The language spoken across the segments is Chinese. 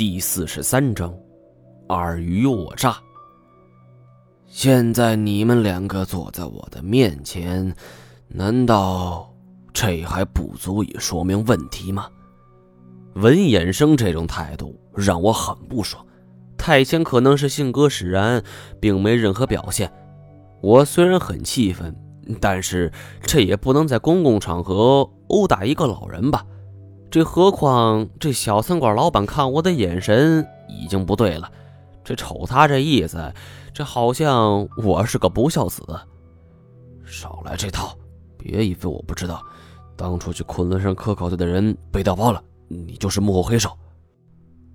第四十三章，尔虞我诈。现在你们两个坐在我的面前，难道这还不足以说明问题吗？文衍生这种态度让我很不爽。太谦可能是性格使然，并没任何表现。我虽然很气愤，但是这也不能在公共场合殴打一个老人吧。这何况这小餐馆老板看我的眼神已经不对了，这瞅他这意思，这好像我是个不孝子。少来这套，别以为我不知道，当初去昆仑山科考队的人被调包了，你就是幕后黑手。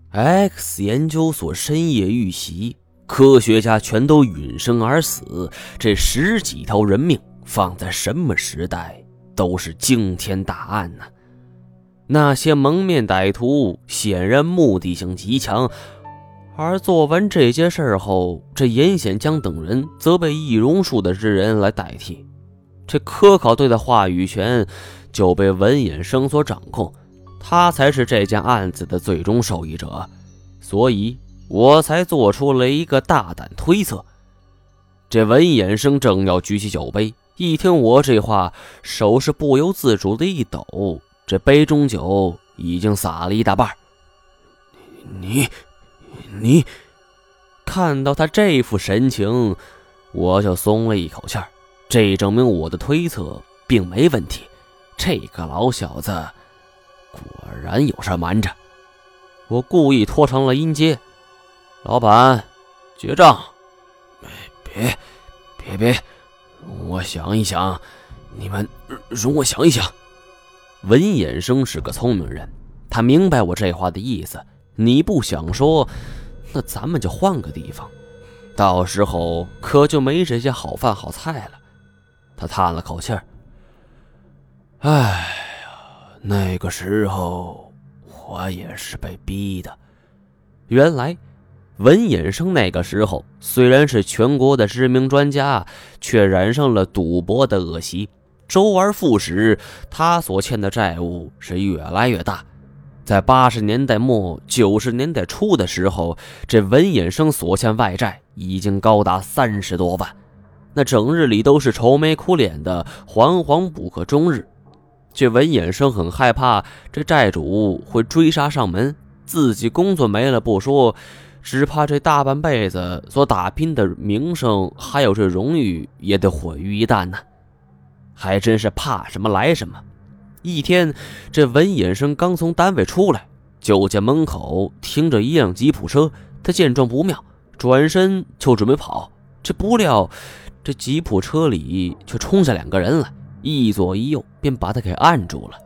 X 研究所深夜遇袭，科学家全都殒身而死，这十几条人命放在什么时代都是惊天大案呢。那些蒙面歹徒显然目的性极强，而做完这件事后，这严显江等人则被易容术的之人来代替，这科考队的话语权就被文衍生所掌控，他才是这件案子的最终受益者，所以我才做出了一个大胆推测。这文衍生正要举起酒杯，一听我这话，手是不由自主的一抖。这杯中酒已经洒了一大半。你，你，看到他这副神情，我就松了一口气儿。这证明我的推测并没问题。这个老小子果然有事瞒着。我故意拖长了音阶：“老板，结账。”别，别，别！我想一想，你们容我想一想。文衍生是个聪明人，他明白我这话的意思。你不想说，那咱们就换个地方，到时候可就没这些好饭好菜了。他叹了口气儿：“哎呀，那个时候我也是被逼的。原来，文衍生那个时候虽然是全国的知名专家，却染上了赌博的恶习。”周而复始，他所欠的债务是越来越大。在八十年代末、九十年代初的时候，这文衍生所欠外债已经高达三十多万，那整日里都是愁眉苦脸的，惶惶不可终日。这文衍生很害怕这债主会追杀上门，自己工作没了不说，只怕这大半辈子所打拼的名声还有这荣誉也得毁于一旦呢。还真是怕什么来什么。一天，这文衍生刚从单位出来，就见门口停着一辆吉普车。他见状不妙，转身就准备跑。这不料，这吉普车里却冲下两个人来，一左一右便把他给按住了，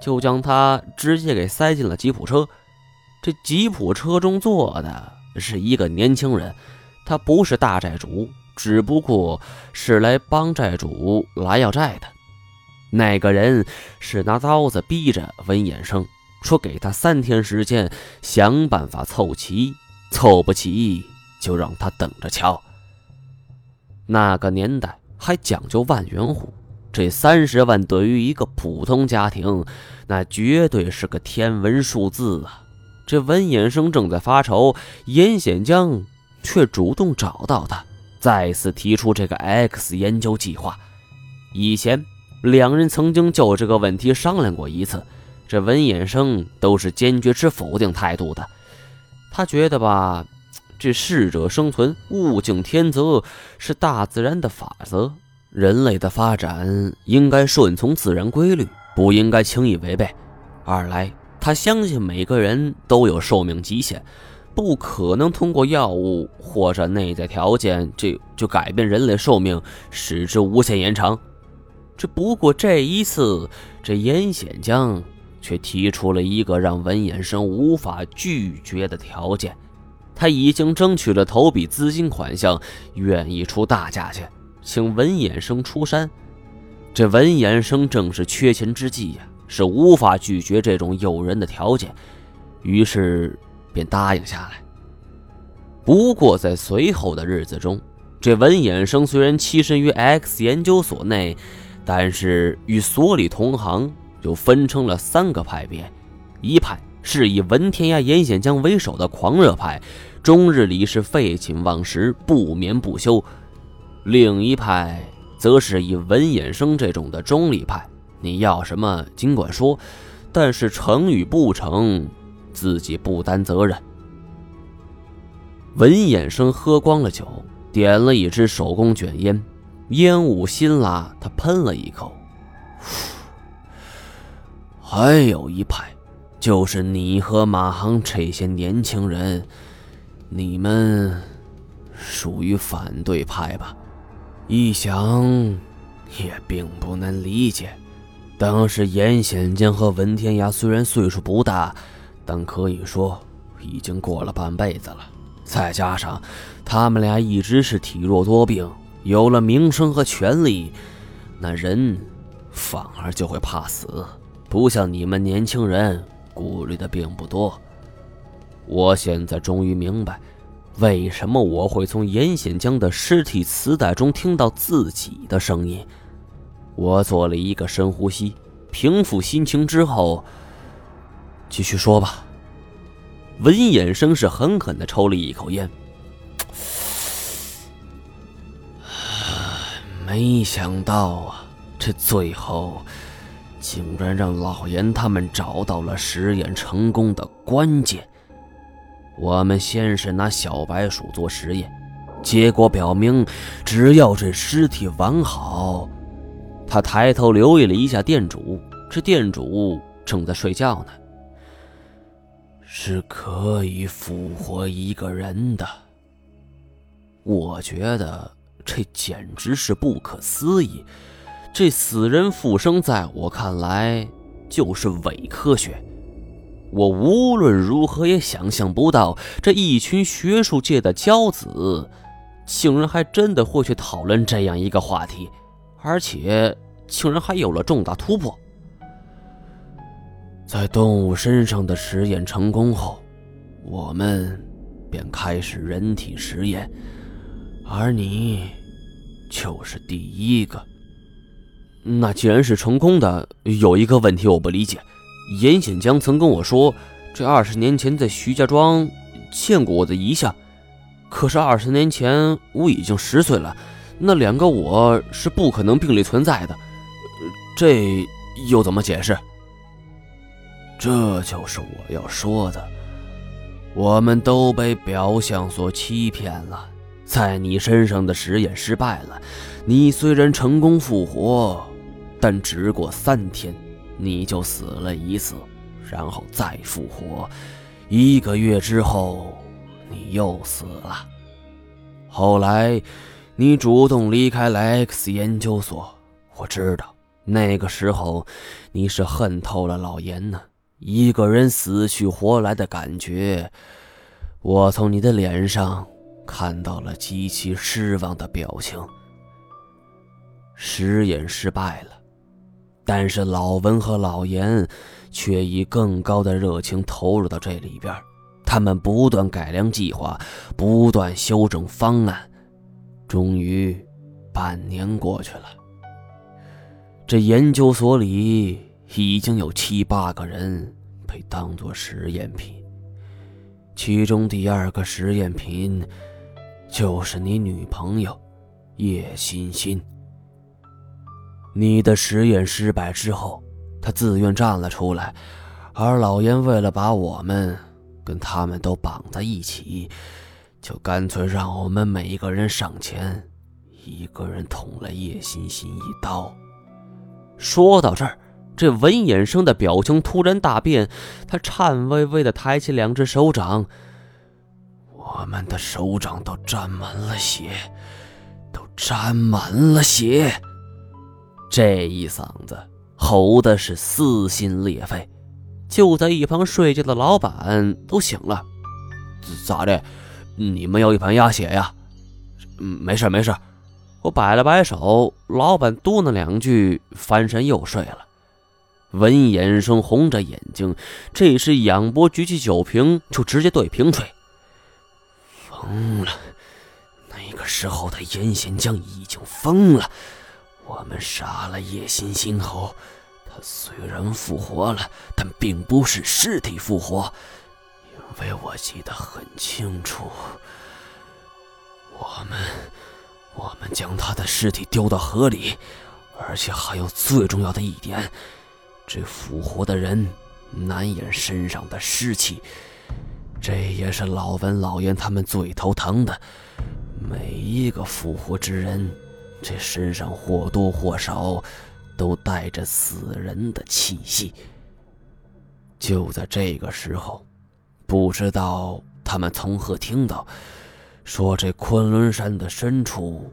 就将他直接给塞进了吉普车。这吉普车中坐的是一个年轻人，他不是大寨主。只不过是来帮债主来要债的，那个人是拿刀子逼着文衍生，说给他三天时间想办法凑齐，凑不齐就让他等着瞧。那个年代还讲究万元户，这三十万对于一个普通家庭，那绝对是个天文数字啊！这文衍生正在发愁，严显江却主动找到他。再次提出这个 X 研究计划。以前两人曾经就这个问题商量过一次，这文衍生都是坚决持否定态度的。他觉得吧，这适者生存，物竞天择是大自然的法则，人类的发展应该顺从自然规律，不应该轻易违背。二来，他相信每个人都有寿命极限。不可能通过药物或者内在条件就就改变人类寿命，使之无限延长。这不过这一次，这严显江却提出了一个让文衍生无法拒绝的条件。他已经争取了头笔资金款项，愿意出大价钱请文衍生出山。这文衍生正是缺钱之际呀，是无法拒绝这种诱人的条件。于是。便答应下来。不过，在随后的日子中，这文衍生虽然栖身于 X 研究所内，但是与所里同行又分成了三个派别：一派是以文天涯、严显江为首的狂热派，终日里是废寝忘食、不眠不休；另一派则是以文衍生这种的中立派，你要什么尽管说，但是成与不成，自己不担责任。文衍生喝光了酒，点了一支手工卷烟，烟雾辛辣，他喷了一口。还有一派，就是你和马航这些年轻人，你们属于反对派吧？一想也并不难理解。当时严显江和文天涯虽然岁数不大，但可以说已经过了半辈子了。再加上他们俩一直是体弱多病，有了名声和权力，那人反而就会怕死。不像你们年轻人顾虑的并不多。我现在终于明白，为什么我会从严显江的尸体磁带中听到自己的声音。我做了一个深呼吸，平复心情之后，继续说吧。文衍生是狠狠的抽了一口烟，没想到啊，这最后。竟然让老严他们找到了实验成功的关键。我们先是拿小白鼠做实验，结果表明，只要这尸体完好，他抬头留意了一下店主，这店主正在睡觉呢，是可以复活一个人的。我觉得这简直是不可思议。这死人复生，在我看来就是伪科学。我无论如何也想象不到，这一群学术界的骄子，竟然还真的会去讨论这样一个话题，而且竟然还有了重大突破。在动物身上的实验成功后，我们便开始人体实验，而你就是第一个。那既然是成功的，有一个问题我不理解。严显江曾跟我说，这二十年前在徐家庄见过我的遗像，可是二十年前我已经十岁了，那两个我是不可能并列存在的，这又怎么解释？这就是我要说的，我们都被表象所欺骗了，在你身上的实验失败了，你虽然成功复活。但只过三天，你就死了一次，然后再复活。一个月之后，你又死了。后来，你主动离开了 X 研究所。我知道，那个时候你是恨透了老严呢。一个人死去活来的感觉，我从你的脸上看到了极其失望的表情。实验失败了。但是老文和老严却以更高的热情投入到这里边，他们不断改良计划，不断修正方案。终于，半年过去了，这研究所里已经有七八个人被当作实验品，其中第二个实验品就是你女朋友叶欣欣。你的实验失败之后，他自愿站了出来，而老严为了把我们跟他们都绑在一起，就干脆让我们每一个人上前，一个人捅了叶欣欣一刀。说到这儿，这文衍生的表情突然大变，他颤巍巍地抬起两只手掌，我们的手掌都沾满了血，都沾满了血。这一嗓子吼的是撕心裂肺，就在一旁睡觉的老板都醒了。咋的？你们要一盘鸭血呀？嗯，没事没事。我摆了摆手，老板嘟囔两句，翻身又睡了。文衍生红着眼睛，这时仰脖举起酒瓶就直接对瓶吹。疯了！那个时候的严贤江已经疯了。我们杀了叶欣欣后，他虽然复活了，但并不是尸体复活，因为我记得很清楚，我们我们将他的尸体丢到河里，而且还有最重要的一点，这复活的人难掩身上的湿气，这也是老文老严他们最头疼的。每一个复活之人，这身上或多或少都带着死人的气息。就在这个时候，不知道他们从何听到，说这昆仑山的深处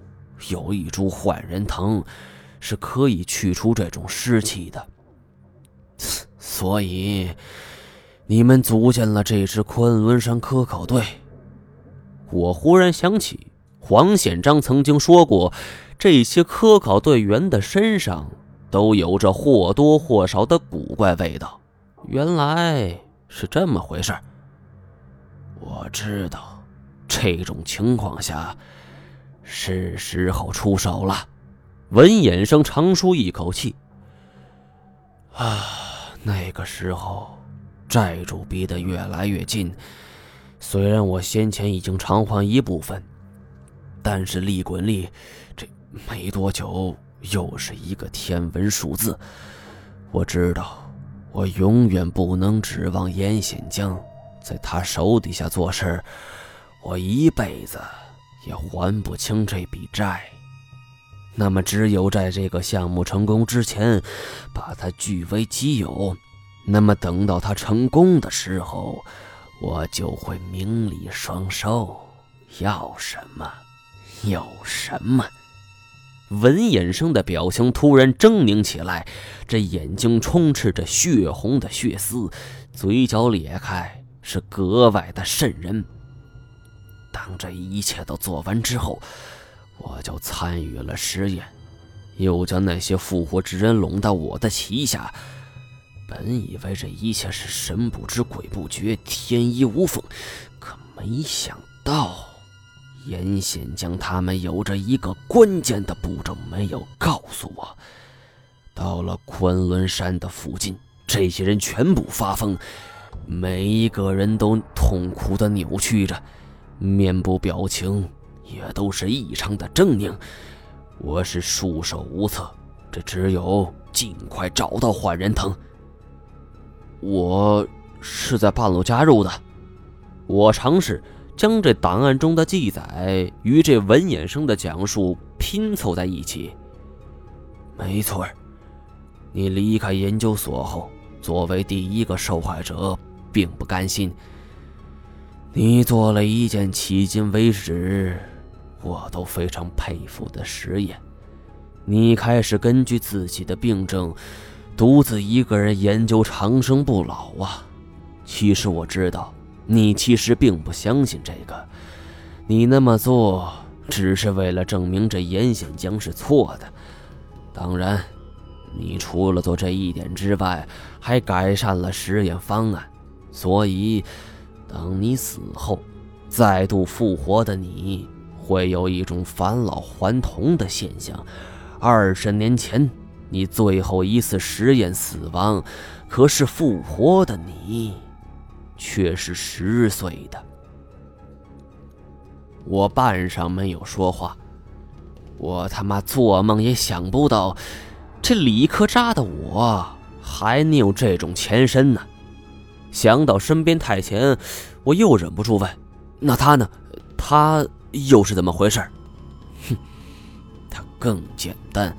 有一株换人藤，是可以去除这种湿气的。所以，你们组建了这支昆仑山科考队。我忽然想起。黄显章曾经说过，这些科考队员的身上都有着或多或少的古怪味道。原来是这么回事我知道，这种情况下是时候出手了。文衍生长舒一口气。啊，那个时候，债主逼得越来越近。虽然我先前已经偿还一部分。但是利滚利，这没多久又是一个天文数字。我知道，我永远不能指望严显江在他手底下做事我一辈子也还不清这笔债。那么，只有在这个项目成功之前，把它据为己有。那么，等到它成功的时候，我就会名利双收。要什么？有什么？文衍生的表情突然狰狞起来，这眼睛充斥着血红的血丝，嘴角裂开，是格外的瘆人。当这一切都做完之后，我就参与了实验，又将那些复活之人拢到我的旗下。本以为这一切是神不知鬼不觉，天衣无缝，可没想到。严显将他们有着一个关键的步骤没有告诉我。到了昆仑山的附近，这些人全部发疯，每一个人都痛苦的扭曲着，面部表情也都是异常的狰狞。我是束手无策，这只有尽快找到换人藤。我是在半路加入的，我尝试。将这档案中的记载与这文衍生的讲述拼凑在一起。没错你离开研究所后，作为第一个受害者，并不甘心。你做了一件迄今为止我都非常佩服的实验。你开始根据自己的病症，独自一个人研究长生不老啊！其实我知道。你其实并不相信这个，你那么做只是为了证明这严显江是错的。当然，你除了做这一点之外，还改善了实验方案。所以，当你死后，再度复活的你会有一种返老还童的现象。二十年前，你最后一次实验死亡，可是复活的你。却是十岁的。我半晌没有说话。我他妈做梦也想不到，这理科渣的我还能有这种前身呢。想到身边太前，我又忍不住问：“那他呢？他又是怎么回事？”哼，他更简单。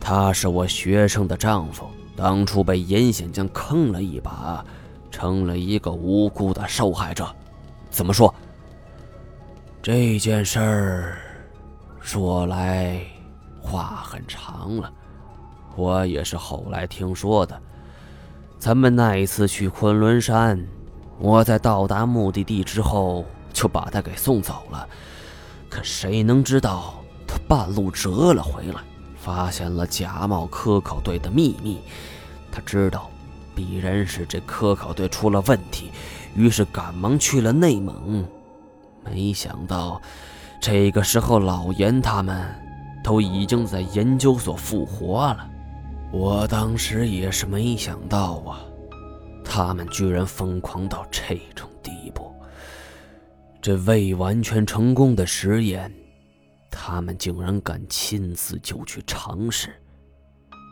他是我学生的丈夫，当初被严显江坑了一把。成了一个无辜的受害者，怎么说？这件事儿说来话很长了，我也是后来听说的。咱们那一次去昆仑山，我在到达目的地之后就把他给送走了，可谁能知道他半路折了回来，发现了假冒科考队的秘密。他知道。必然是这科考队出了问题，于是赶忙去了内蒙。没想到，这个时候老严他们都已经在研究所复活了。我当时也是没想到啊，他们居然疯狂到这种。这未完全成功的实验，他们竟然敢亲自就去尝试。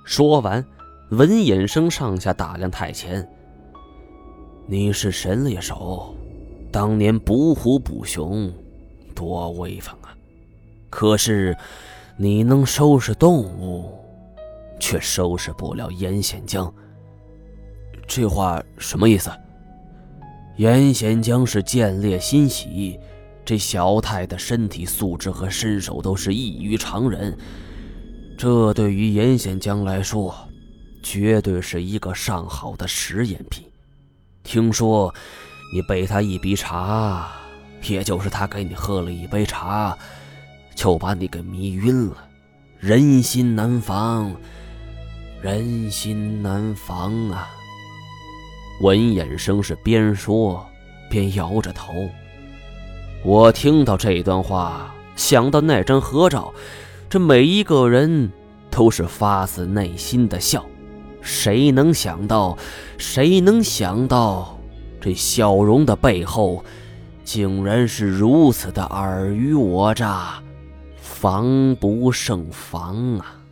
说完，文衍生上下打量太前：“你是神猎手，当年捕虎捕熊，多威风啊！可是，你能收拾动物？”却收拾不了严显江。这话什么意思？严显江是见猎心喜，这小太的身体素质和身手都是异于常人，这对于严显江来说，绝对是一个上好的实验品。听说你被他一杯茶，也就是他给你喝了一杯茶，就把你给迷晕了。人心难防。人心难防啊！文衍生是边说边摇着头。我听到这段话，想到那张合照，这每一个人都是发自内心的笑。谁能想到？谁能想到？这笑容的背后，竟然是如此的尔虞我诈，防不胜防啊！